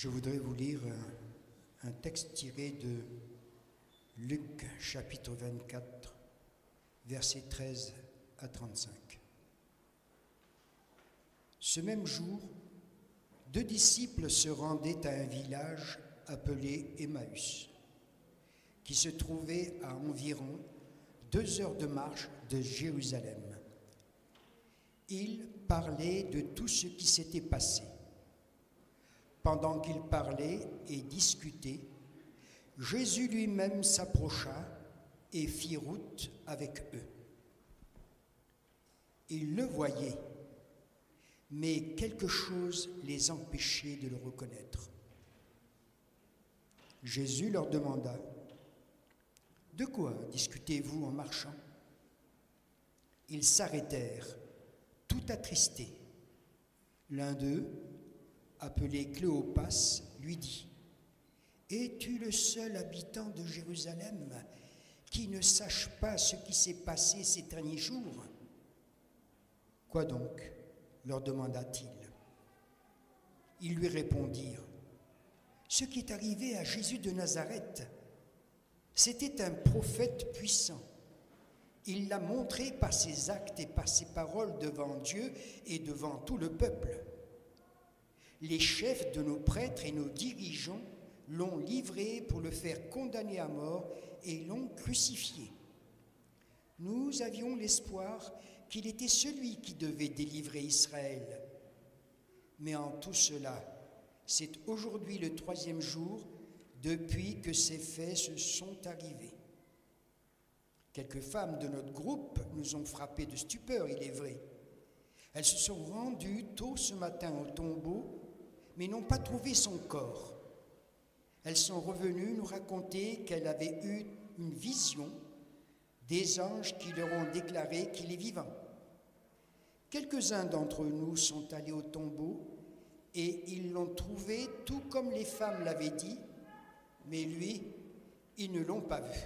Je voudrais vous lire un, texte tiré de Luc chapitre 24, versets 13 à 35. Ce même jour, deux disciples se rendaient à un village appelé Emmaüs, qui se trouvait à environ deux heures de marche de Jérusalem. Ils parlaient de tout ce qui s'était passé. Pendant qu'ils parlaient et discutaient, Jésus lui-même s'approcha et fit route avec eux. Ils le voyaient, mais quelque chose les empêchait de le reconnaître. Jésus leur demanda, De quoi discutez-vous en marchant? Ils s'arrêtèrent, tout attristés. L'un d'eux, appelé Cléopas, lui dit, Es-tu le seul habitant de Jérusalem qui ne sache pas ce qui s'est passé ces derniers jours? Quoi donc leur demanda-t-il. Ils lui répondirent, Ce qui est arrivé à Jésus de Nazareth, c'était un prophète puissant. Il l'a montré par ses actes et par ses paroles devant Dieu et devant tout le peuple. Les chefs de nos prêtres et nos dirigeants l'ont livré pour le faire condamner à mort et l'ont crucifié. Nous avions l'espoir qu'il était celui qui devait délivrer Israël. Mais en tout cela, c'est aujourd'hui le troisième jour depuis que ces faits se sont arrivés. Quelques femmes de notre groupe nous ont frappés de stupeur, il est vrai. Elles se sont rendues tôt ce matin au tombeau, mais n'ont pas trouvé son corps. Elles sont revenues nous raconter qu'elles avaient eu une vision des anges qui leur ont déclaré qu'il est vivant. Quelques-uns d'entre nous sont allés au tombeau et ils l'ont trouvé tout comme les femmes l'avaient dit, mais lui, ils ne l'ont pas vu.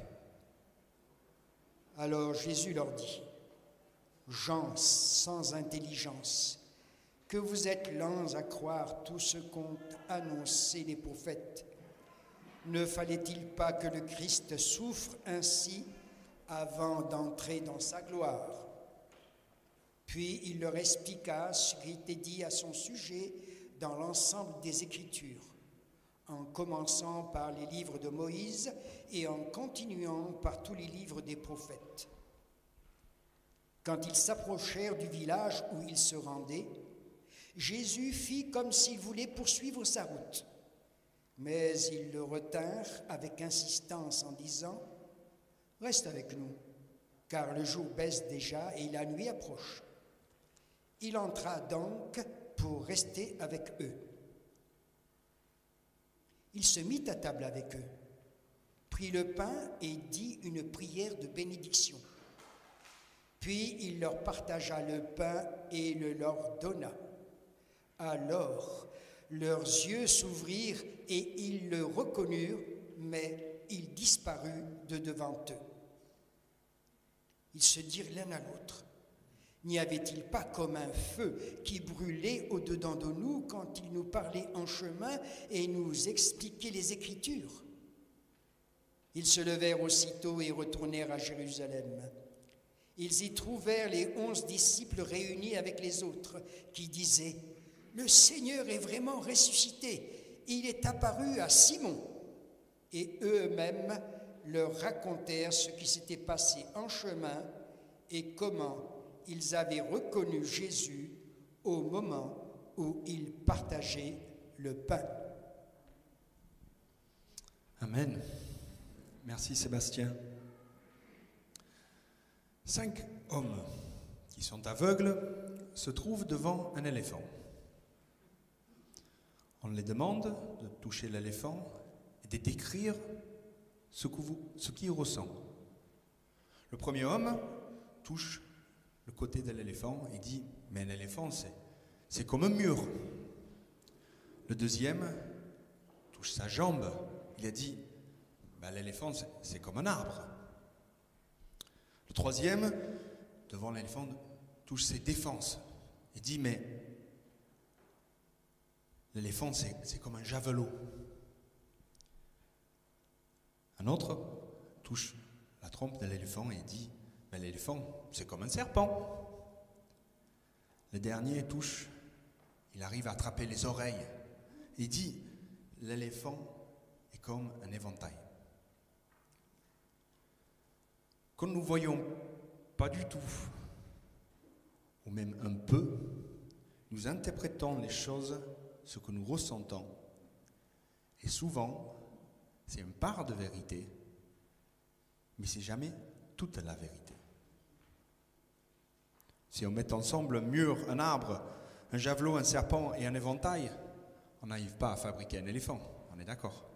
Alors Jésus leur dit, gens sans intelligence, que vous êtes lents à croire tout ce qu'ont annoncé les prophètes. Ne fallait-il pas que le Christ souffre ainsi avant d'entrer dans sa gloire? Puis il leur expliqua ce qui était dit à son sujet dans l'ensemble des Écritures, en commençant par les livres de Moïse et en continuant par tous les livres des prophètes. Quand ils s'approchèrent du village où ils se rendaient, Jésus fit comme s'il voulait poursuivre sa route. Mais ils le retinrent avec insistance en disant, Reste avec nous, car le jour baisse déjà et la nuit approche. Il entra donc pour rester avec eux. Il se mit à table avec eux, prit le pain et dit une prière de bénédiction. Puis il leur partagea le pain et le leur donna. Alors leurs yeux s'ouvrirent et ils le reconnurent, mais il disparut de devant eux. Ils se dirent l'un à l'autre, N'y avait-il pas comme un feu qui brûlait au-dedans de nous quand il nous parlait en chemin et nous expliquait les Écritures? Ils se levèrent aussitôt et retournèrent à Jérusalem. Ils y trouvèrent les onze disciples réunis avec les autres qui disaient, Le Seigneur est vraiment ressuscité, il est apparu à Simon. Et eux-mêmes leur racontèrent ce qui s'était passé en chemin et comment ils avaient reconnu Jésus au moment où ils partageaient le pain. Amen. Merci Sébastien. Cinq hommes qui sont aveugles se trouvent devant un éléphant. On les demande de toucher l'éléphant et de décrire ce qu'il ressent. Le premier homme touche le côté de l'éléphant et dit Mais un éléphant, c'est comme un mur. Le deuxième touche sa jambe. Il a dit ben, L'éléphant, c'est comme un arbre. Le troisième, devant l'éléphant, touche ses défenses. Il dit Mais l'éléphant, c'est comme un javelot. Un autre touche la trompe de l'éléphant et dit, mais l'éléphant, c'est comme un serpent. Le dernier touche, il arrive à attraper les oreilles. Il dit, l'éléphant est comme un éventail. Quand nous voyons pas du tout, ou même un peu, nous interprétons les choses, ce que nous ressentons, et souvent, c'est une part de vérité, mais c'est jamais toute la vérité. Si on met ensemble un mur, un arbre, un javelot, un serpent et un éventail, on n'arrive pas à fabriquer un éléphant, on est d'accord.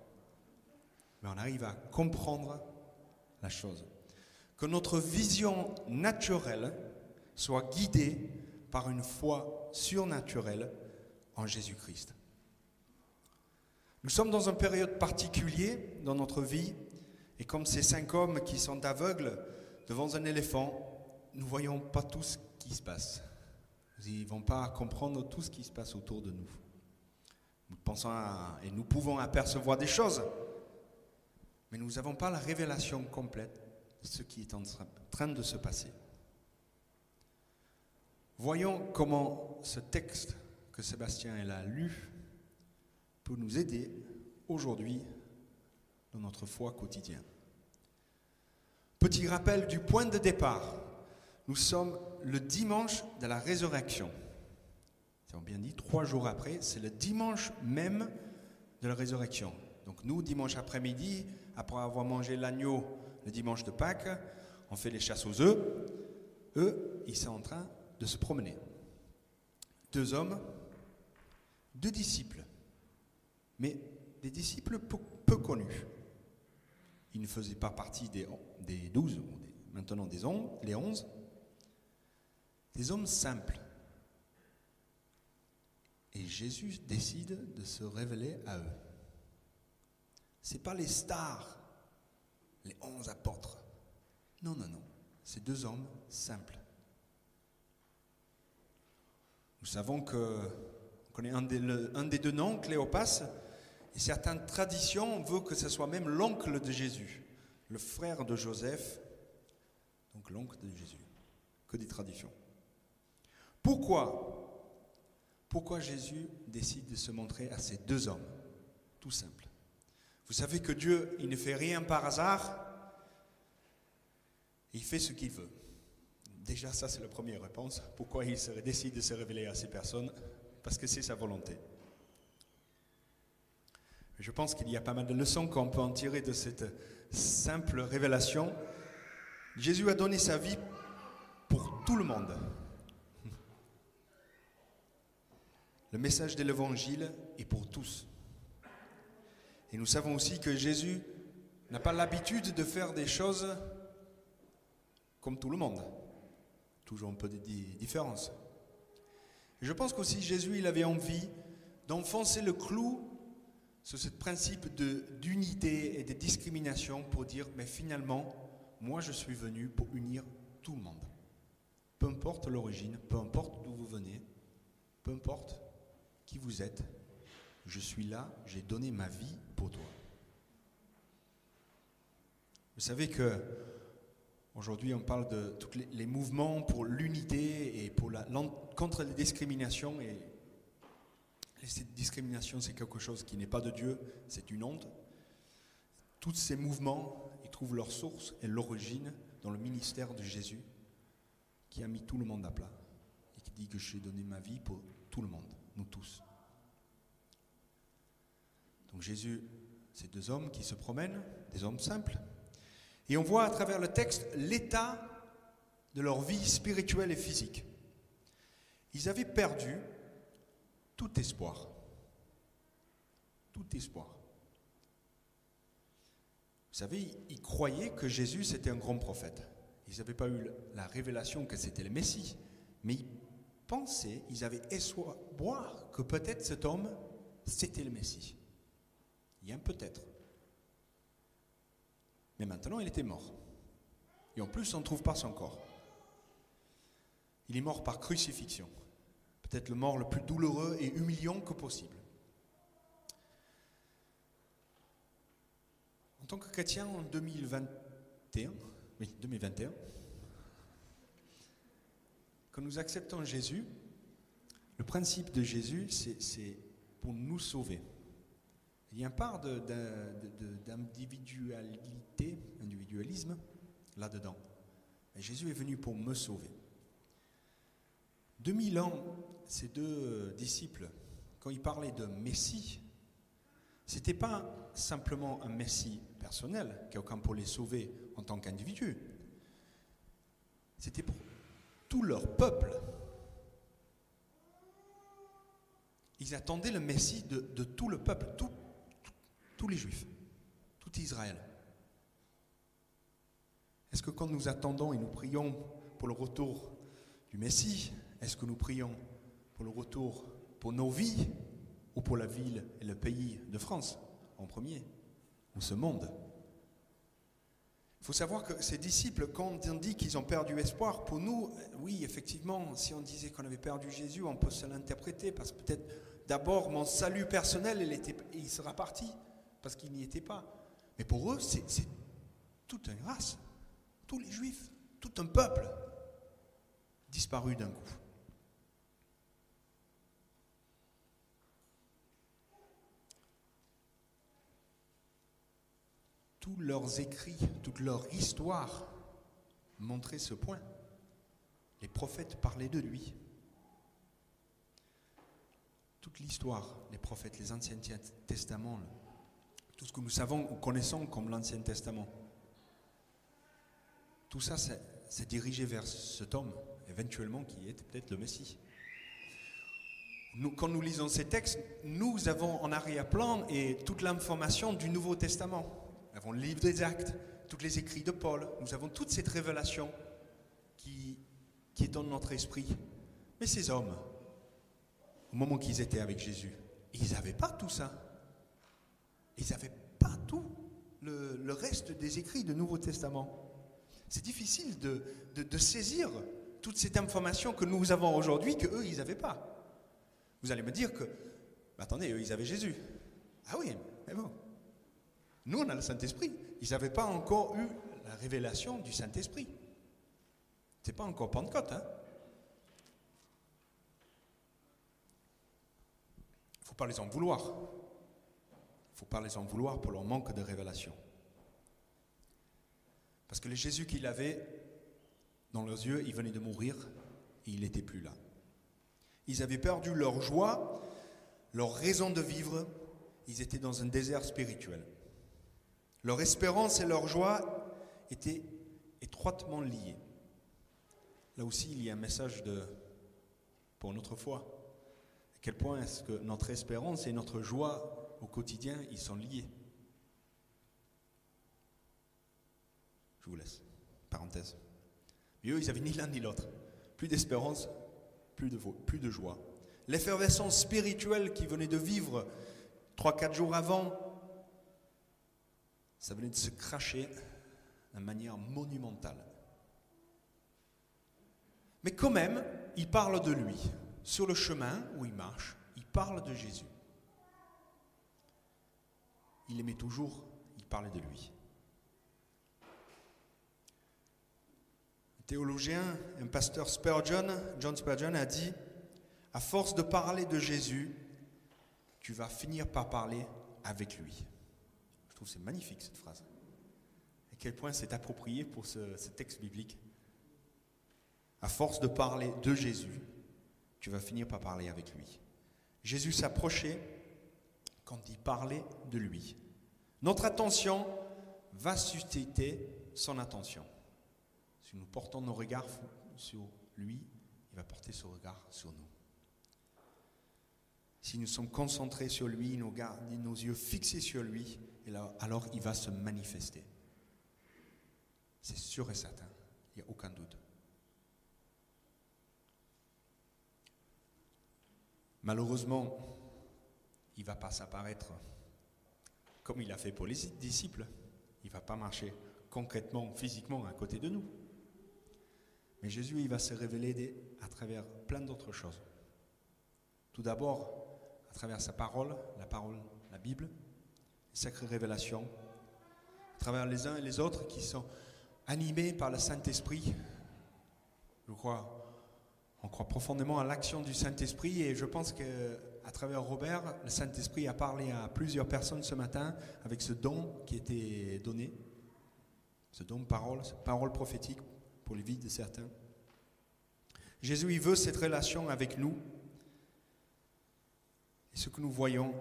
Mais on arrive à comprendre la chose. Que notre vision naturelle soit guidée par une foi surnaturelle en Jésus-Christ. Nous sommes dans une période particulière dans notre vie, et comme ces cinq hommes qui sont aveugles devant un éléphant, nous ne voyons pas tout ce qui se passe. Ils ne vont pas comprendre tout ce qui se passe autour de nous. Nous pensons et nous pouvons apercevoir des choses, mais nous n'avons pas la révélation complète de ce qui est en train de se passer. Voyons comment ce texte que Sébastien a lu peut nous aider aujourd'hui dans notre foi quotidienne. Petit rappel du point de départ. Nous sommes le dimanche de la résurrection. C'est bien dit, trois jours après, c'est le dimanche même de la résurrection. Donc nous, dimanche après-midi, après avoir mangé l'agneau le dimanche de Pâques, on fait les chasses aux œufs. Eux, ils sont en train de se promener. Deux hommes, deux disciples, mais des disciples peu, connus. Ils ne faisaient pas partie des, douze, maintenant des onze, onze, des hommes simples. Et Jésus décide de se révéler à eux. Ce n'est pas les stars, les onze apôtres. Non, non, non. C'est deux hommes simples. Nous savons que connaît un des, deux noms, Cléopas, et certaines traditions veulent que ce soit même l'oncle de Jésus, le frère de Joseph, donc l'oncle de Jésus. Que des traditions. Pourquoi? Pourquoi Jésus décide de se montrer à ces deux hommes? Tout simple. Vous savez que Dieu, il ne fait rien par hasard, il fait ce qu'il veut. Déjà, ça, c'est la première réponse. Pourquoi il décide de se révéler à ces personnes? Parce que c'est sa volonté. Je pense qu'il y a pas mal de leçons qu'on peut en tirer de cette simple révélation. Jésus a donné sa vie pour tout le monde. Le message de l'Évangile est pour tous. Et nous savons aussi que Jésus n'a pas l'habitude de faire des choses comme tout le monde toujours un peu de différence. Je pense qu'aussi Jésus, il avait envie d'enfoncer le clou sur ce principe d'unité et de discrimination pour dire, mais finalement, moi je suis venu pour unir tout le monde. Peu importe l'origine, peu importe d'où vous venez, peu importe qui vous êtes, je suis là, j'ai donné ma vie pour toi. Vous savez que Aujourd'hui, on parle de tous les, mouvements pour l'unité et pour la, contre les discriminations. Et cette discrimination, c'est quelque chose qui n'est pas de Dieu, c'est une honte. Tous ces mouvements, ils trouvent leur source et l'origine dans le ministère de Jésus, qui a mis tout le monde à plat et qui dit que j'ai donné ma vie pour tout le monde, nous tous. Donc Jésus, ces deux hommes qui se promènent, des hommes simples, et on voit à travers le texte l'état de leur vie spirituelle et physique. Ils avaient perdu tout espoir. Tout espoir. Vous savez, ils croyaient que Jésus c'était un grand prophète. Ils n'avaient pas eu la révélation que c'était le Messie. Mais ils pensaient, ils avaient espoir que peut-être cet homme, c'était le Messie. Il y a un peut-être. Mais maintenant, il était mort. Et en plus, on ne trouve pas son corps. Il est mort par crucifixion. Peut-être le mort le plus douloureux et humiliant que possible. En tant que chrétien en 2021, quand nous acceptons Jésus, le principe de Jésus, c'est pour nous sauver. Il y a une part d'individualité, individualisme là-dedans. Jésus est venu pour me sauver. 2000 ans, ces deux disciples, quand ils parlaient de Messie, ce n'était pas simplement un Messie personnel, quelqu'un pour les sauver en tant qu'individu. C'était pour tout leur peuple. Ils attendaient le Messie de, tout le peuple, tous les Juifs, tout Israël. Est-ce que quand nous attendons et nous prions pour le retour du Messie, est-ce que nous prions pour le retour pour nos vies ou pour la ville et le pays de France en premier, ou ce monde? Il faut savoir que ces disciples, quand on dit qu'ils ont perdu espoir, pour nous, oui, effectivement, si on disait qu'on avait perdu Jésus, on peut se l'interpréter, parce que peut-être d'abord mon salut personnel, il, il sera parti, parce qu'il n'y était pas. Mais pour eux, c'est toute une race, tous les juifs, tout un peuple disparu d'un coup. tous leurs écrits, toute leur histoire montrait ce point. Les prophètes parlaient de lui. Toute l'histoire, les prophètes, les Anciens Testaments, tout ce que nous savons ou connaissons comme l'Ancien Testament, tout ça, c'est dirigé vers cet homme, éventuellement, qui est peut-être le Messie. Quand nous lisons ces textes, nous avons en arrière-plan et toute l'information du Nouveau Testament. Nous avons le livre des actes, tous les écrits de Paul, nous avons toute cette révélation qui est dans notre esprit. Mais ces hommes, au moment qu'ils étaient avec Jésus, ils n'avaient pas tout ça. Ils n'avaient pas tout le, reste des écrits du Nouveau Testament. C'est difficile de, saisir toute cette information que nous avons aujourd'hui que eux, ils n'avaient pas. Vous allez me dire que, attendez, eux, ils avaient Jésus. Ah oui, mais bon, nous, on a le Saint-Esprit. Ils n'avaient pas encore eu la révélation du Saint-Esprit. Ce n'est pas encore Pentecôte. Hein faut pas les en vouloir. Ne faut pas les en vouloir pour leur manque de révélation. Parce que le Jésus qu'il avait dans leurs yeux, il venait de mourir et il n'était plus là. Ils avaient perdu leur joie, leur raison de vivre. Ils étaient dans un désert spirituel. Leur espérance et leur joie étaient étroitement liées. Là aussi, il y a un message pour notre foi. À quel point est-ce que notre espérance et notre joie au quotidien, ils sont liés Je vous laisse. Parenthèse. Mais ils n'avaient ni l'un ni l'autre. Plus d'espérance, plus de, plus de joie. L'effervescence spirituelle qu'ils venaient de vivre trois, quatre jours avant, ça venait de se cracher de manière monumentale. Mais quand même, il parle de lui. Sur le chemin où il marche, il parle de Jésus. Il aimait toujours, il parlait de lui. Un théologien, un pasteur Spurgeon, John Spurgeon, a dit À force de parler de Jésus, tu vas finir par parler avec lui. Je trouve c'est magnifique cette phrase. À quel point c'est approprié pour ce, texte biblique. À force de parler de Jésus, tu vas finir par parler avec lui. Jésus s'approchait quand il parlait de lui. Notre attention va susciter son attention. Si nous portons nos regards sur lui, il va porter son regard sur nous. Si nous sommes concentrés sur lui, nos, nos yeux fixés sur lui, alors il va se manifester. C'est sûr et certain, il n'y a aucun doute. Malheureusement, il ne va pas s'apparaître comme il a fait pour les disciples. Il ne va pas marcher concrètement, physiquement à côté de nous. Mais Jésus, il va se révéler à travers plein d'autres choses. Tout d'abord, à travers sa parole, la parole, la Bible, sacrée révélation, à travers les uns et les autres qui sont animés par le Saint-Esprit. Je crois, on croit profondément à l'action du Saint-Esprit et je pense que à travers Robert, le Saint-Esprit a parlé à plusieurs personnes ce matin avec ce don qui était donné, ce don de parole, parole prophétique pour les vies de certains. Jésus, il veut cette relation avec nous. Et ce que nous voyons,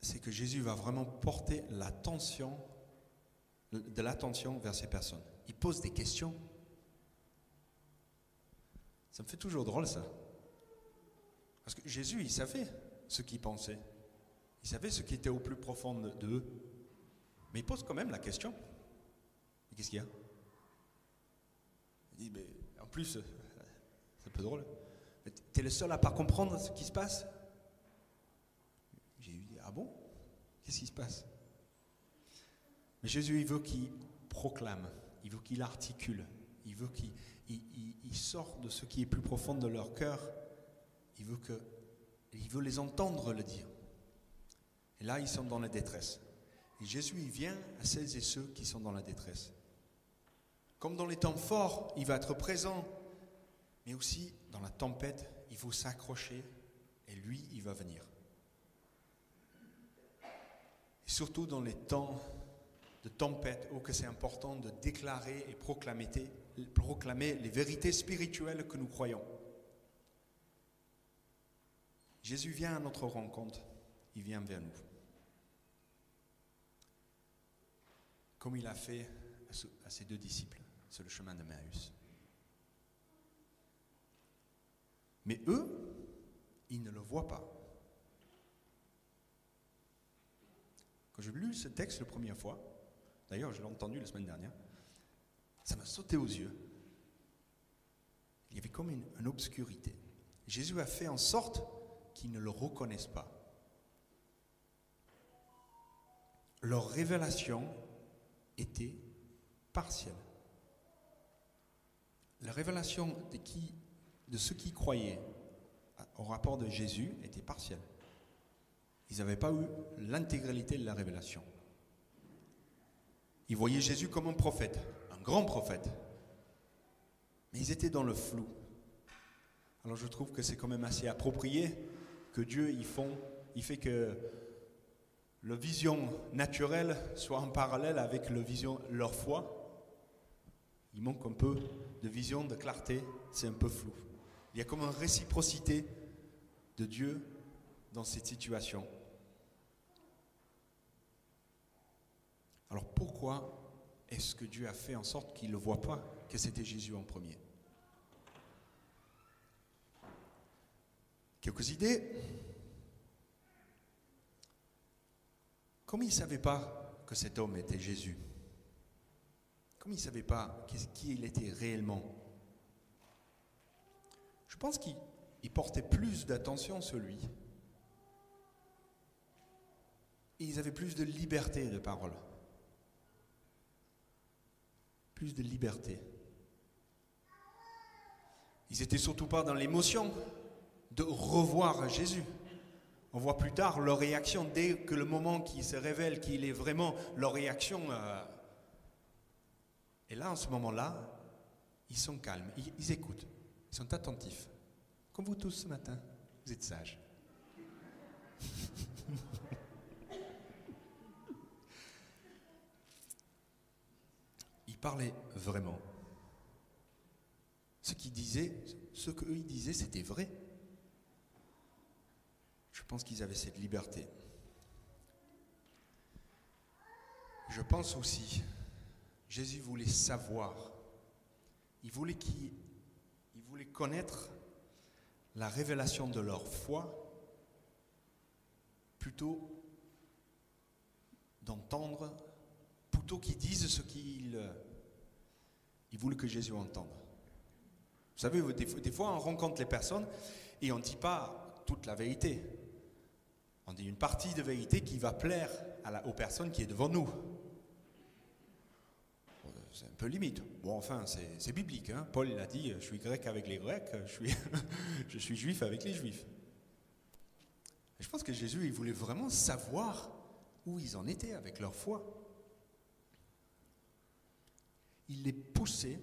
c'est que Jésus va vraiment porter l'attention, de l'attention vers ces personnes. Il pose des questions. Ça me fait toujours drôle ça. Parce que Jésus, il savait ce qu'il pensait. Il savait ce qui était au plus profond d'eux. Mais il pose quand même la question. Qu'est-ce qu'il y a? Il dit, mais en plus, c'est un peu drôle. Tu es le seul à pas comprendre ce qui se passe? J'ai dit, ah bon? Qu'est-ce qui se passe? Mais Jésus, il veut qu'il proclame, il veut qu'il articule, il veut qu'il il, sorte de ce qui est plus profond de leur cœur il veut, les entendre le dire. Et là, ils sont dans la détresse. Et Jésus, il vient à celles et ceux qui sont dans la détresse. Comme dans les temps forts, il va être présent, mais aussi dans la tempête, il faut s'accrocher et lui, il va venir. Et surtout dans les temps de tempête, où que c'est important de déclarer et proclamer les vérités spirituelles que nous croyons. Jésus vient à notre rencontre, il vient vers nous. Comme il a fait à ses deux disciples sur le chemin de Maïs. Mais eux, ils ne le voient pas. Quand j'ai lu ce texte la première fois, d'ailleurs je l'ai entendu la semaine dernière, ça m'a sauté aux yeux. Il y avait comme une obscurité. Jésus a fait en sorte qui ne le reconnaissent pas. Leur révélation était partielle. La révélation de, qui, de ceux qui croyaient au rapport de Jésus était partielle. Ils n'avaient pas eu l'intégralité de la révélation. Ils voyaient Jésus comme un prophète, un grand prophète. Mais ils étaient dans le flou. Alors je trouve que c'est quand même assez approprié que Dieu il fait que la vision naturelle soit en parallèle avec le vision, leur foi. Il manque un peu de vision, de clarté, c'est un peu flou. Il y a comme une réciprocité de Dieu dans cette situation. Alors pourquoi est-ce que Dieu a fait en sorte qu'ils ne voient pas que c'était Jésus en premier? Quelques idées. Comme ils ne savaient pas que cet homme était Jésus, comme ils ne savaient pas qui il était réellement, je pense qu'ils portaient plus d'attention sur lui. Et ils avaient plus de liberté de parole. Plus de liberté. Ils n'étaient surtout pas dans l'émotion de revoir Jésus. On voit plus tard leur réaction, dès que le moment qui se révèle qu'il est vraiment leur réaction. Euh, et là, en ce moment-là, ils sont calmes, ils, écoutent, ils sont attentifs. Comme vous tous ce matin, vous êtes sages. ils parlaient vraiment. Ce qu'ils disaient, ce qu'eux ils disaient, c'était vrai. Je pense qu'ils avaient cette liberté. Je pense aussi, Jésus voulait savoir, il voulait, connaître la révélation de leur foi plutôt d'entendre, plutôt qu'ils disent ce qu'il il voulait que Jésus entende. Vous savez, des fois, on rencontre les personnes et on ne dit pas toute la vérité. On dit une partie de vérité qui va plaire aux personnes qui est devant nous. C'est un peu limite. Bon, enfin, c'est biblique. Hein. Paul l'a dit, je suis grec avec les Grecs, je suis, je suis juif avec les Juifs. Je pense que Jésus, il voulait vraiment savoir où ils en étaient avec leur foi. il les poussait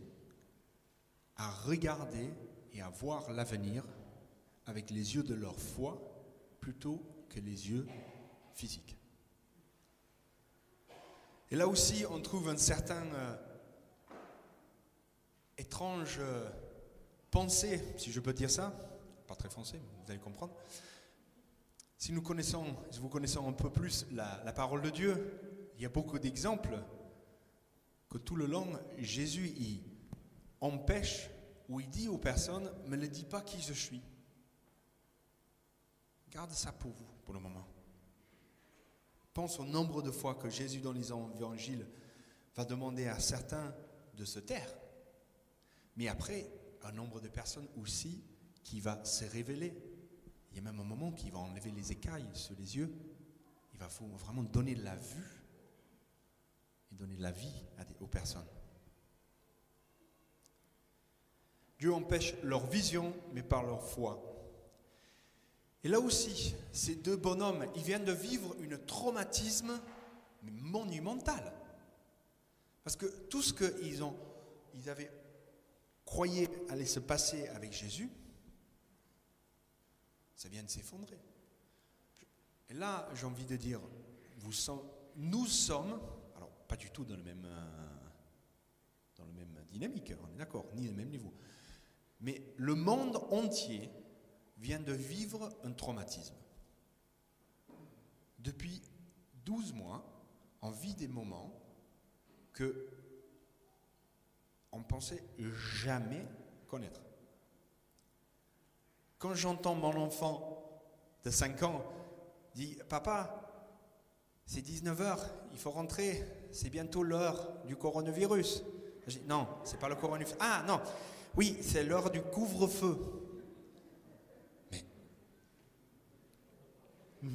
à regarder et à voir l'avenir avec les yeux de leur foi plutôt que les yeux physiques. Et là aussi, on trouve un certain euh, étrange euh, pensée, si je peux dire ça, pas très français, mais vous allez comprendre. Si nous connaissons, si vous connaissez un peu plus la, parole de Dieu, il y a beaucoup d'exemples que tout le long, Jésus il empêche ou il dit aux personnes, ne me dis pas qui je suis. Garde ça pour vous, le moment. Pense au nombre de fois que Jésus dans les évangiles va demander à certains de se taire. Mais après, un nombre de personnes aussi qui va se révéler. Il y a même un moment qui va enlever les écailles sur les yeux. Il va vraiment donner la vue et donner la vie aux personnes. Dieu empêche leur vision, mais par leur foi. Et là aussi, ces deux bonhommes, ils viennent de vivre un traumatisme monumental. Parce que tout ce qu'ils ont, ils avaient croyé aller se passer avec Jésus, ça vient de s'effondrer. Et là, j'ai envie de dire, nous sommes, alors pas du tout dans le même, euh, dans le même dynamique, on est d'accord, ni le même niveau, mais le monde entier vient de vivre un traumatisme. Depuis 12 mois, on vit des moments que on pensait jamais connaître. Quand j'entends mon enfant de 5 ans dire Papa, c'est 19h, il faut rentrer, c'est bientôt l'heure du coronavirus. Je dis, non, c'est pas le coronavirus. Ah non, oui, c'est l'heure du couvre-feu.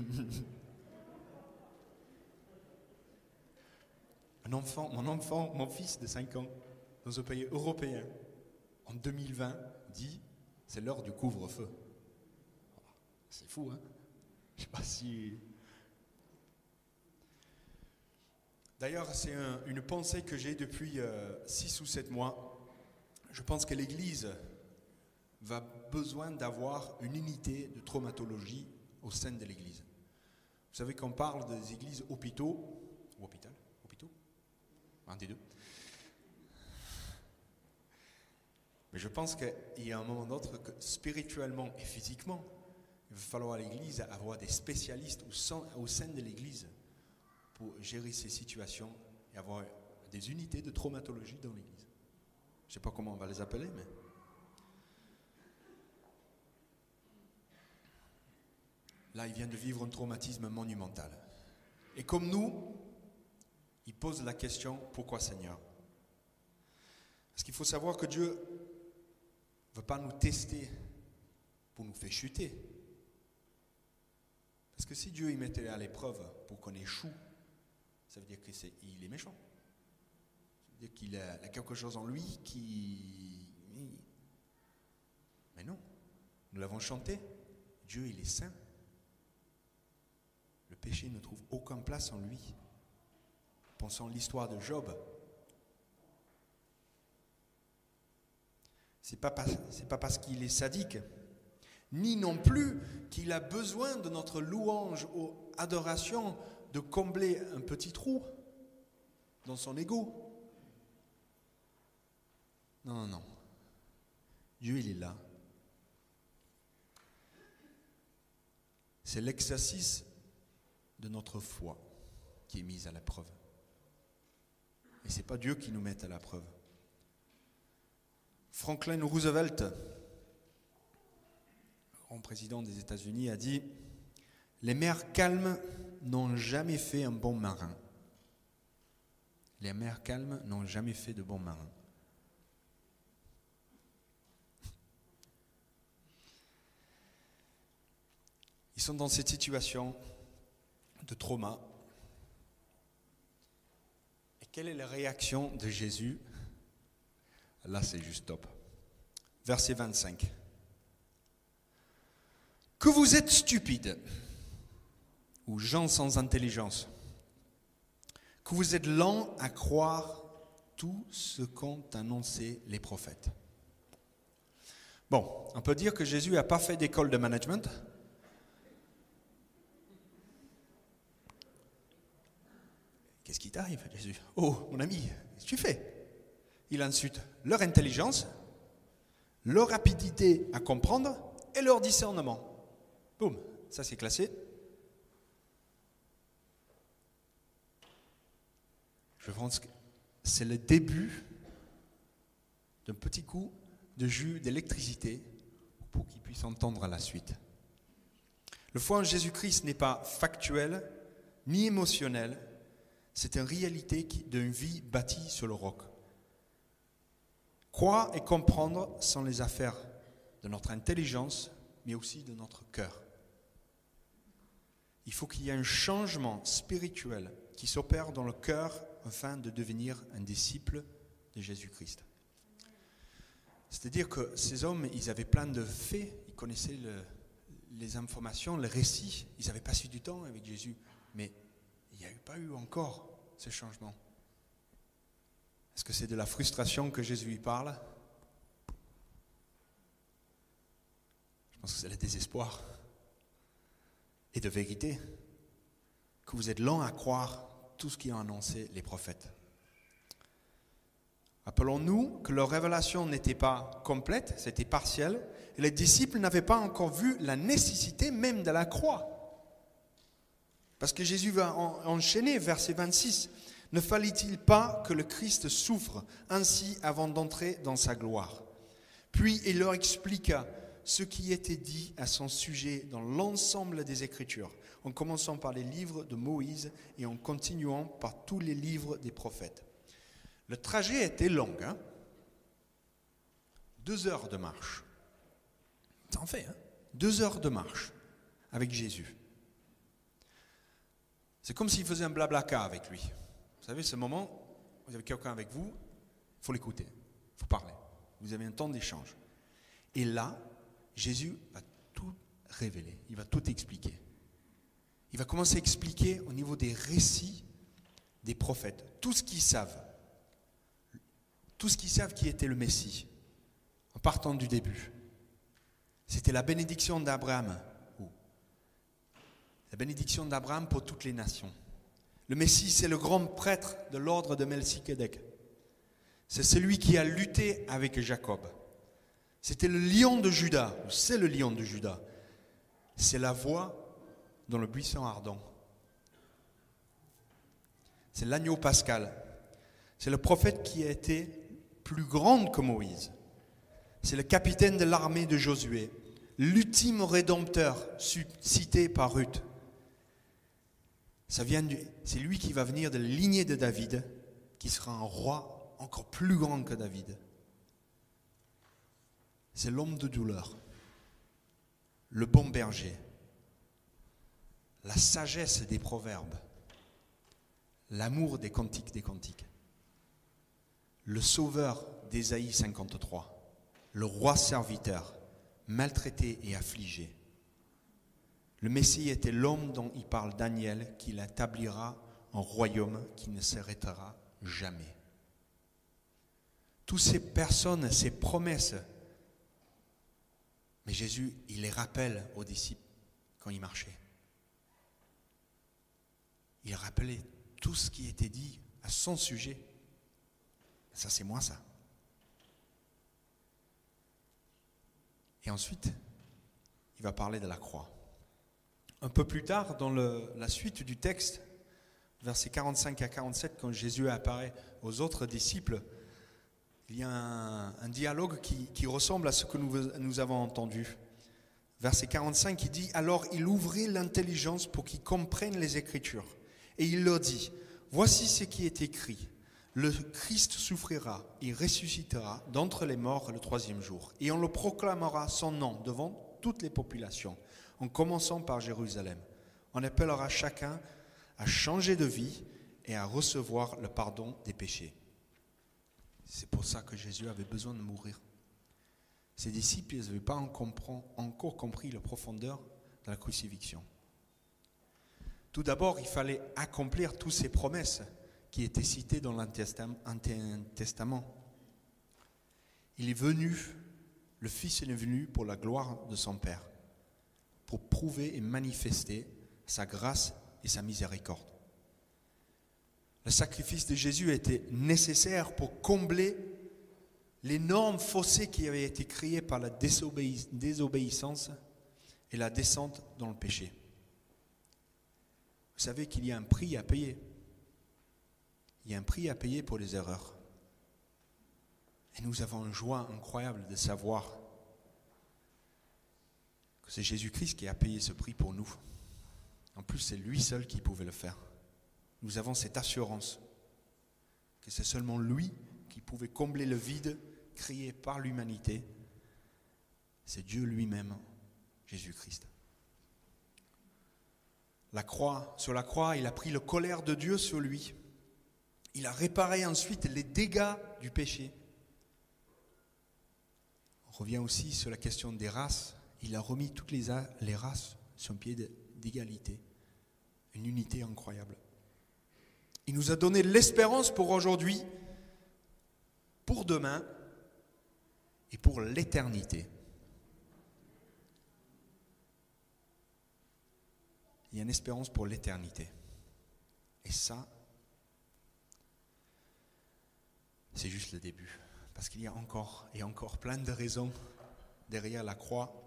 Un enfant, mon enfant, mon fils de 5 ans, dans un pays européen, en 2020, dit c'est l'heure du couvre-feu. C'est fou, hein? Je sais pas si. D'ailleurs, c'est une pensée que j'ai depuis 6 euh, ou 7 mois je pense que l'Église va besoin d'avoir une unité de traumatologie au sein de l'Église. Vous savez qu'on parle des églises hôpitaux, ou hôpital, hôpitaux, un des deux. Mais je pense qu'il y a un moment d'autre que spirituellement et physiquement, il va falloir à l'Église avoir des spécialistes au sein de l'Église pour gérer ces situations et avoir des unités de traumatologie dans l'Église. Je ne sais pas comment on va les appeler, mais... Là, il vient de vivre un traumatisme monumental. Et comme nous, il pose la question, pourquoi Seigneur? Parce qu'il faut savoir que Dieu ne veut pas nous tester pour nous faire chuter. Parce que si Dieu y mettait à l'épreuve pour qu'on échoue, ça veut dire qu'il est méchant qu'il a, quelque chose en lui qui... Mais non, nous l'avons chanté, Dieu il est saint. Péché ne trouve aucune place en lui. Pensons l'histoire de Job. Pas, c'est pas parce qu'il est sadique, ni non plus qu'il a besoin de notre louange ou adoration de combler un petit trou dans son ego. Non, non, non. Dieu, il est là. C'est l'exercice de notre foi qui est mise à la preuve. Et ce n'est pas Dieu qui nous met à la preuve. Franklin Roosevelt, grand président des États-Unis, a dit Les mers calmes n'ont jamais fait un bon marin. Les mers calmes n'ont jamais fait de bons marins. Ils sont dans cette situation de trauma. Et quelle est la réaction de Jésus? Là, c'est juste top. Verset 25. Que vous êtes stupides, ou gens sans intelligence, que vous êtes lents à croire tout ce qu'ont annoncé les prophètes. Bon, on peut dire que Jésus n'a pas fait d'école de management. Qu'est-ce qui t'arrive, Jésus? Oh, mon ami, qu'est-ce que tu fais? Il insulte leur intelligence, leur rapidité à comprendre et leur discernement. Boum, ça c'est classé. Je pense que c'est le début d'un petit coup de jus d'électricité pour qu'ils puissent entendre la suite. Le foi en Jésus-Christ n'est pas factuel ni émotionnel, c'est une réalité d'une vie bâtie sur le roc. Croire et comprendre sont les affaires de notre intelligence, mais aussi de notre cœur. Il faut qu'il y ait un changement spirituel qui s'opère dans le cœur afin de devenir un disciple de Jésus-Christ. C'est-à-dire que ces hommes, ils avaient plein de faits, ils connaissaient les informations, les récits, ils avaient passé du temps avec Jésus, mais n'y a pas eu encore ce changement. Est-ce que c'est de la frustration que Jésus y parle? Je pense que c'est le désespoir et de vérité, que vous êtes lent à croire tout ce qui ont annoncé les prophètes. Rappelons-nous que leur révélation n'était pas complète, c'était partiel, et les disciples n'avaient pas encore vu la nécessité même de la croix. Parce que Jésus va enchaîner, verset 26, ne fallait-il pas que le Christ souffre ainsi avant d'entrer dans sa gloire? Puis il leur expliqua ce qui était dit à son sujet dans l'ensemble des Écritures, en commençant par les livres de Moïse et en continuant par tous les livres des prophètes. Le trajet était long, hein? Deux heures de marche. Ça en fait, hein? Deux heures de marche avec Jésus. C'est comme s'il faisait un blabla avec lui. Vous savez, ce moment, vous avez quelqu'un avec vous, il faut l'écouter, il faut parler. Vous avez un temps d'échange. Et là, Jésus va tout révéler, il va tout expliquer. Il va commencer à expliquer au niveau des récits des prophètes, tout ce qu'ils savent, tout ce qu'ils savent qui était le Messie, en partant du début. C'était la bénédiction d'Abraham, la bénédiction d'Abraham pour toutes les nations. Le Messie, c'est le grand prêtre de l'ordre de Melchizedek. C'est celui qui a lutté avec Jacob. C'était le lion de Judas, c'est le lion de Judas. C'est la voix dans le buisson ardent. C'est l'agneau pascal. C'est le prophète qui a été plus grand que Moïse. C'est le capitaine de l'armée de Josué, l'ultime rédempteur cité par Ruth. C'est lui qui va venir de la lignée de David, qui sera un roi encore plus grand que David c'est l'homme de douleur, le bon berger, la sagesse des proverbes, l'amour des cantiques des cantiques, le sauveur d'Ésaïe 53, le roi serviteur, maltraité et affligé. Le Messie était l'homme dont il parle Daniel, qu'il établira un royaume qui ne s'arrêtera jamais. Toutes ces personnes, ces promesses mais Jésus, il les rappelle aux disciples quand il marchait. Il rappelait tout ce qui était dit à son sujet. Ça, c'est moi, ça. Et ensuite, il va parler de la croix. Un peu plus tard, dans la suite du texte, versets 45 à 47, quand Jésus apparaît aux autres disciples, il y a un, dialogue qui, ressemble à ce que nous, avons entendu. Verset 45, il dit, alors il ouvrit l'intelligence pour qu'ils comprennent les Écritures. Et il leur dit, voici ce qui est écrit. Le Christ souffrira et ressuscitera d'entre les morts le troisième jour. Et on le proclamera son nom devant toutes les populations, en commençant par Jérusalem. On appellera chacun à changer de vie et à recevoir le pardon des péchés. C'est pour ça que Jésus avait besoin de mourir. Ses disciples n'avaient pas encore compris la profondeur de la crucifixion. Tout d'abord, il fallait accomplir toutes ces promesses qui était cité dans l'Ancien Testament. Il est venu, le Fils est venu pour la gloire de son Père, pour prouver et manifester sa grâce et sa miséricorde. Le sacrifice de Jésus était nécessaire pour combler l'énorme fossé qui avait été créé par la désobéissance et la descente dans le péché. Vous savez qu'il y a un prix à payer. Il y a un prix à payer pour les erreurs. Et nous avons une joie incroyable de savoir que c'est Jésus-Christ qui a payé ce prix pour nous. En plus, c'est lui seul qui pouvait le faire. Nous avons cette assurance que c'est seulement lui qui pouvait combler le vide créé par l'humanité. C'est Dieu lui-même, Jésus-Christ. La croix, sur la croix, il a pris le colère de Dieu sur lui. Il a réparé ensuite les dégâts du péché. On revient aussi sur la question des races. Il a remis toutes les, races sur un pied d'égalité. Une unité incroyable. Il nous a donné l'espérance pour aujourd'hui, pour demain et pour l'éternité. Il y a une espérance pour l'éternité. Et ça, c'est juste le début. Parce qu'il y a encore et encore plein de raisons derrière la croix.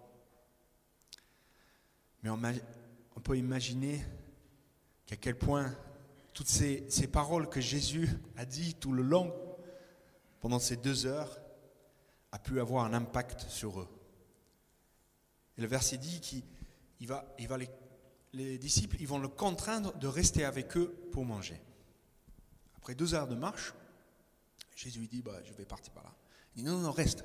Mais on, peut imaginer qu'à quel point toutes ces, paroles que Jésus a dit tout le long, pendant ces deux heures, a pu avoir un impact sur eux. Et le verset dit qu'il va, les les disciples, ils vont le contraindre de rester avec eux pour manger. Après deux heures de marche, Jésus dit, bah, je vais partir par là. Il dit, non, non, reste.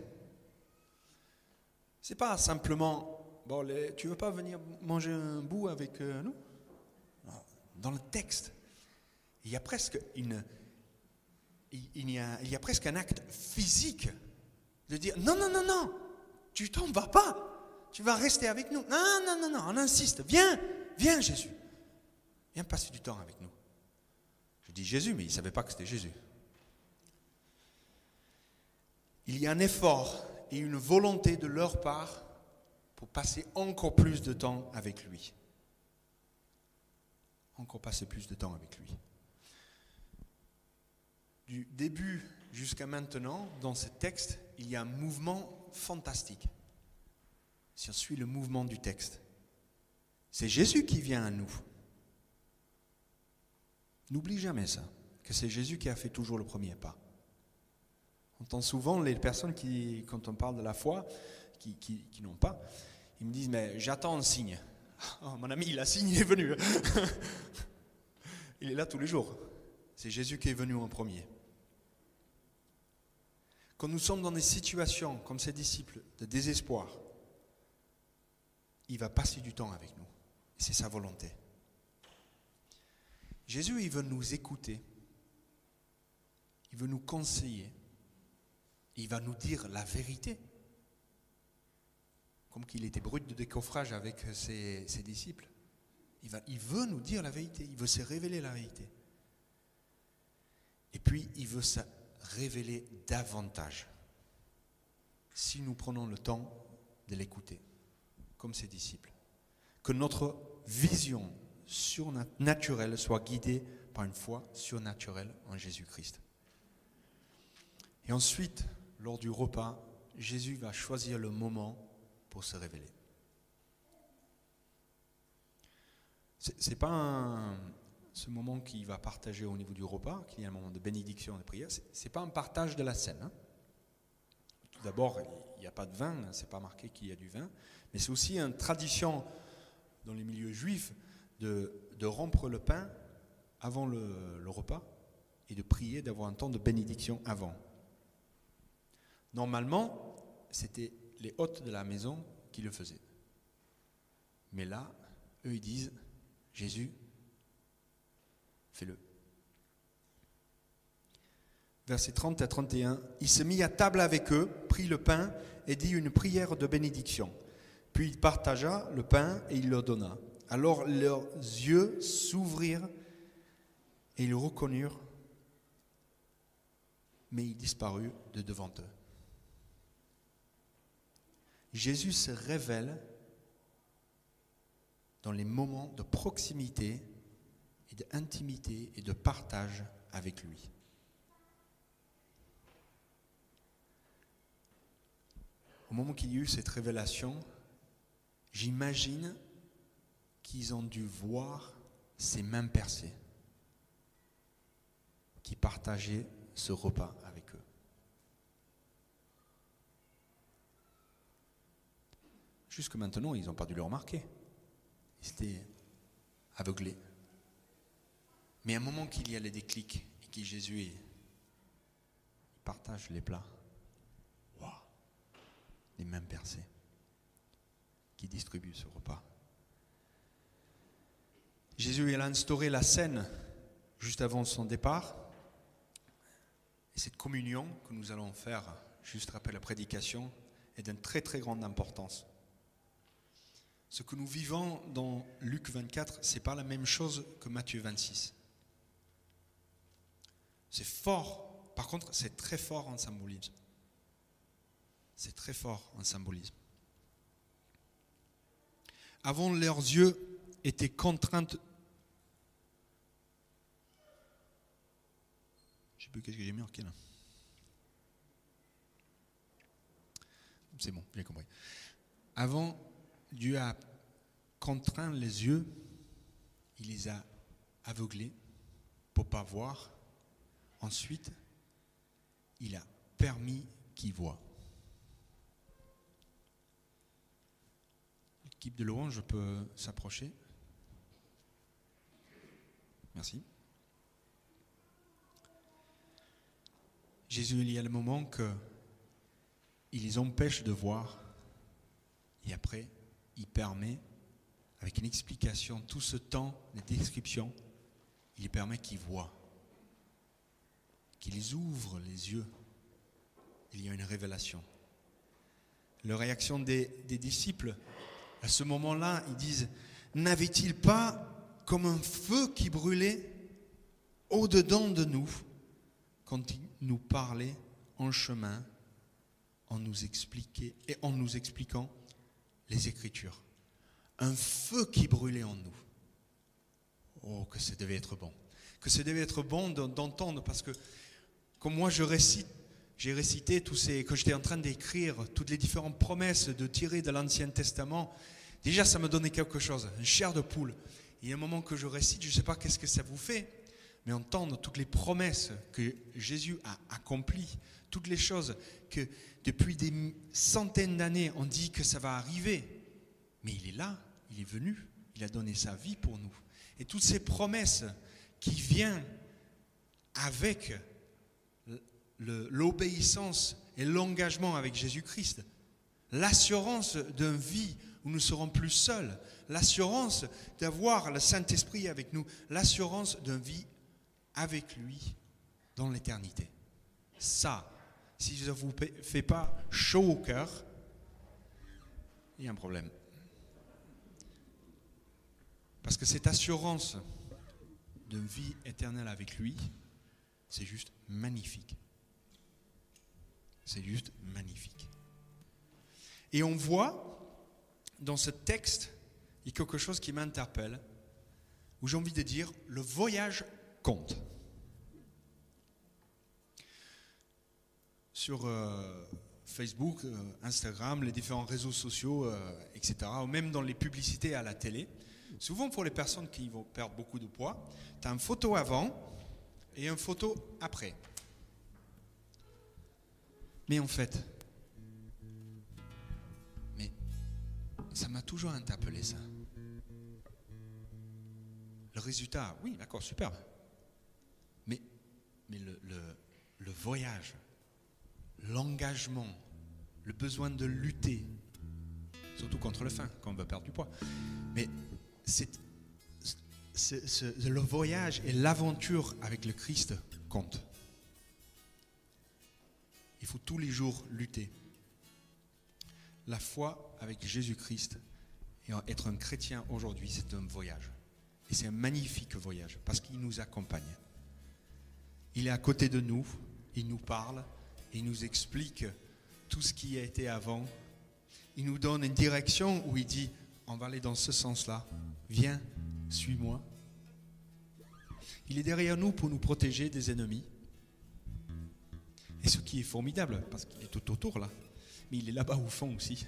C'est pas simplement, bon, tu veux pas venir manger un bout avec euh, nous? Dans le texte, il y a presque une, il y a presque un acte physique de dire, non, non, non, non, tu t'en vas pas, tu vas rester avec nous. Non, non, non, non, on insiste, viens, Viens Jésus. Viens passer du temps avec nous. Je dis Jésus, mais il ne savait pas que c'était Jésus. Il y a un effort et une volonté de leur part passer encore plus de temps avec lui. Encore passer plus de temps avec lui. Du début jusqu'à maintenant, dans ce texte, il y a un mouvement fantastique. Si on suit le mouvement du texte, c'est Jésus qui vient à nous. N'oublie jamais ça, que c'est Jésus qui a fait toujours le premier pas. On entend souvent les personnes qui, quand on parle de la foi, qui, n'ont pas, ils me disent, mais j'attends un signe. Oh, mon ami, la signe, est venu. il est là tous les jours. C'est Jésus qui est venu en premier. Quand nous sommes dans des situations comme ces disciples de désespoir, il va passer du temps avec nous. C'est sa volonté. Jésus, il veut nous écouter. Il veut nous conseiller. Il va nous dire la vérité. Comme qu'il était brut de décoffrage avec ses, disciples. Il, il veut nous dire la vérité. Il veut se révéler la vérité. Et puis, il veut se révéler davantage. Si nous prenons le temps de l'écouter, comme ses disciples que notre vision surnaturelle soit guidée par une foi surnaturelle en Jésus-Christ. Et ensuite, lors du repas, Jésus va choisir le moment pour se révéler. Ce n'est pas ce moment qu'il va partager au niveau du repas, qui est un moment de bénédiction et de prière, ce n'est pas un partage de la scène. Hein. Tout d'abord, il n'y a pas de vin, hein, ce n'est pas marqué qu'il y a du vin, mais c'est aussi une tradition dans les milieux juifs de, rompre le pain avant le, le repas et de prier, d'avoir un temps de bénédiction avant. Normalement, c'était les hôtes de la maison qui le faisaient. Mais là, eux, ils disent, Jésus, fais-le. Verset 30 à 31, il se mit à table avec eux, prit le pain et dit une prière de bénédiction. Puis il partagea le pain et il leur donna. Alors leurs yeux s'ouvrirent et ils reconnurent mais il disparut de devant eux. Jésus se révèle dans les moments de proximité et d'intimité et de partage avec lui. Au moment qu'il y a eu cette révélation, j'imagine qu'ils ont dû voir ses mains percées, qui partageaient ce repas avec eux. Jusque maintenant, ils n'ont pas dû le remarquer. Ils étaient aveuglés. Mais à un moment qu'il y a les déclics et que Jésus partage les plats, les mains percées, qui distribue ce repas. Jésus a instauré la scène juste avant son départ. Et cette communion que nous allons faire juste après la prédication est d'une très très grande importance. Ce que nous vivons dans Luc 24, ce n'est pas la même chose que Matthieu 26. C'est fort, par contre, c'est très fort en symbolisme. C'est très fort en symbolisme. Avant, leurs yeux étaient contraints. Je sais plus qu'est-ce que j'ai mis marqué là. C'est bon, j'ai compris. Avant, Dieu a contraint les yeux, il les a aveuglés pour pas voir. Ensuite, il a permis qu'ils voient. L'équipe de louange peut s'approcher. Merci. Jésus, il y a le moment que il les empêche de voir et après, il permet, avec une explication, tout ce temps de description, il permet qu'ils voient, qu'ils ouvrent les yeux. Il y a une révélation. La réaction des, disciples, à ce moment-là, ils disent, n'avait-il pas comme un feu qui brûlait au-dedans de nous quand il nous parlait en chemin, en nous expliquait et en nous expliquant les Écritures. Un feu qui brûlait en nous. Oh, que ça devait être bon. Que ça devait être bon d'entendre parce que, comme moi je récite, j'ai récité tous ces, que j'étais en train d'écrire toutes les différentes promesses de tirer de l'Ancien Testament, déjà ça me donnait quelque chose, une chair de poule. Il y a un moment que je récite, je ne sais pas qu'est-ce que ça vous fait, mais entendre toutes les promesses que Jésus a accomplies, toutes les choses que depuis des centaines d'années on dit que ça va arriver, mais il est là, il est venu, il a donné sa vie pour nous. Et toutes ces promesses qui viennent avec l'obéissance et l'engagement avec Jésus-Christ, l'assurance d'une vie où nous serons plus seuls, l'assurance d'avoir le Saint-Esprit avec nous, l'assurance d'une vie avec lui dans l'éternité. Ça, si ça ne vous fait pas chaud au cœur, il y a un problème. Parce que cette assurance de vie éternelle avec lui, c'est juste magnifique. C'est juste magnifique. Et on voit dans ce texte, il y a quelque chose qui m'interpelle, où j'ai envie de dire, le voyage compte. Sur euh, Facebook, euh, Instagram, les différents réseaux sociaux, euh, etc., ou même dans les publicités à la télé, souvent pour les personnes qui vont perdre beaucoup de poids, tu as une photo avant et une photo après. Mais en fait, mais ça m'a toujours interpellé ça. Le résultat, oui, d'accord, super. Mais, le, voyage, l'engagement, le besoin de lutter, surtout contre le faim, quand on veut perdre du poids. Mais le voyage et l'aventure avec le Christ comptent. Il faut tous les jours lutter. La foi avec Jésus-Christ et être un chrétien aujourd'hui, c'est un voyage. Et c'est un magnifique voyage parce qu'il nous accompagne. Il est à côté de nous, il nous parle, il nous explique tout ce qui a été avant. Il nous donne une direction où il dit, on va aller dans ce sens-là. Viens, suis-moi. Il est derrière nous pour nous protéger des ennemis. Et ce qui est formidable, parce qu'il est tout autour là, mais il est là-bas au fond aussi.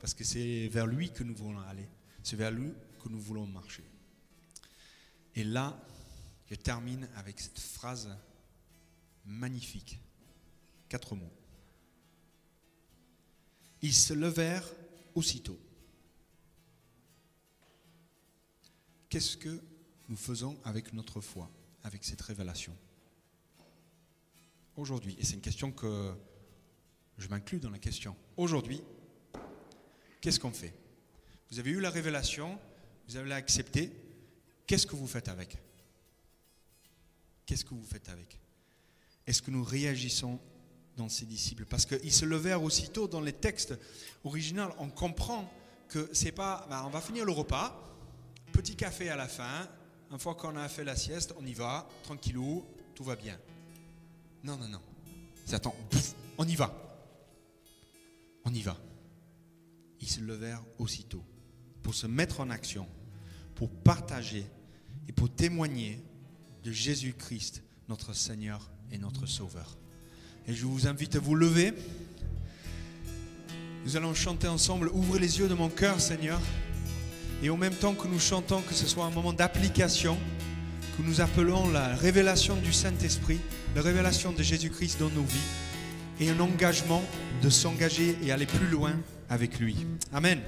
Parce que c'est vers lui que nous voulons aller. C'est vers lui que nous voulons marcher. Et là, je termine avec cette phrase magnifique. Quatre mots. Ils se levèrent aussitôt. Qu'est-ce que nous faisons avec notre foi, avec cette révélation? Aujourd'hui, et c'est une question que je m'inclus dans la question. Aujourd'hui, qu'est-ce qu'on fait? Vous avez eu la révélation, vous avez accepté, qu'est-ce que vous faites avec? Qu'est-ce que vous faites avec? Est-ce que nous réagissons dans ces disciples? Parce qu'ils se levèrent aussitôt dans les textes originaux, on comprend que c'est pas, ben, on va finir le repas, petit café à la fin, une fois qu'on a fait la sieste, on y va, tranquillou, tout va bien. Non, non, non. C'est attends, on y va. On y va. Ils se levèrent aussitôt pour se mettre en action, pour partager et pour témoigner de Jésus-Christ, notre Seigneur et notre Sauveur. Et je vous invite à vous lever. Nous allons chanter ensemble, Ouvrez les yeux de mon cœur, Seigneur. Et en même temps que nous chantons, que ce soit un moment d'application, que nous appelons la révélation du Saint-Esprit, la révélation de Jésus-Christ dans nos vies, et un engagement de s'engager et aller plus loin avec lui. Amen.